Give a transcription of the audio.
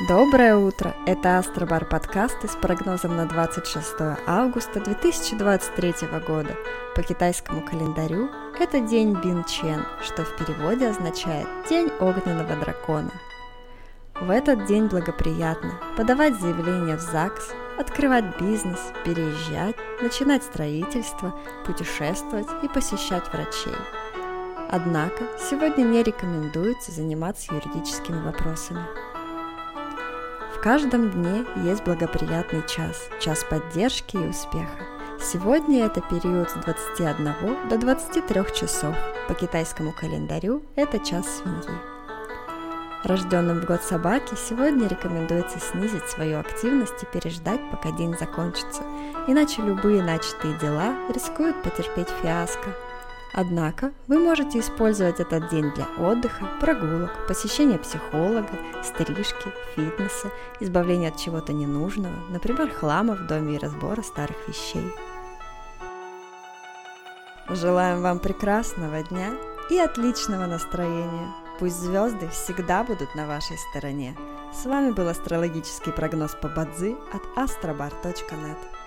Доброе утро! Это Астробар подкасты с прогнозом на 26 августа 2023 года. По китайскому календарю это день Бин Чен, что в переводе означает «День огненного дракона». В этот день благоприятно подавать заявления в ЗАГС, открывать бизнес, переезжать, начинать строительство, путешествовать и посещать врачей. Однако сегодня не рекомендуется заниматься юридическими вопросами каждом дне есть благоприятный час, час поддержки и успеха. Сегодня это период с 21 до 23 часов. По китайскому календарю это час свиньи. Рожденным в год собаки сегодня рекомендуется снизить свою активность и переждать, пока день закончится, иначе любые начатые дела рискуют потерпеть фиаско – Однако вы можете использовать этот день для отдыха, прогулок, посещения психолога, стрижки, фитнеса, избавления от чего-то ненужного, например, хлама в доме и разбора старых вещей. Желаем вам прекрасного дня и отличного настроения. Пусть звезды всегда будут на вашей стороне. С вами был астрологический прогноз по Бадзи от astrobar.net.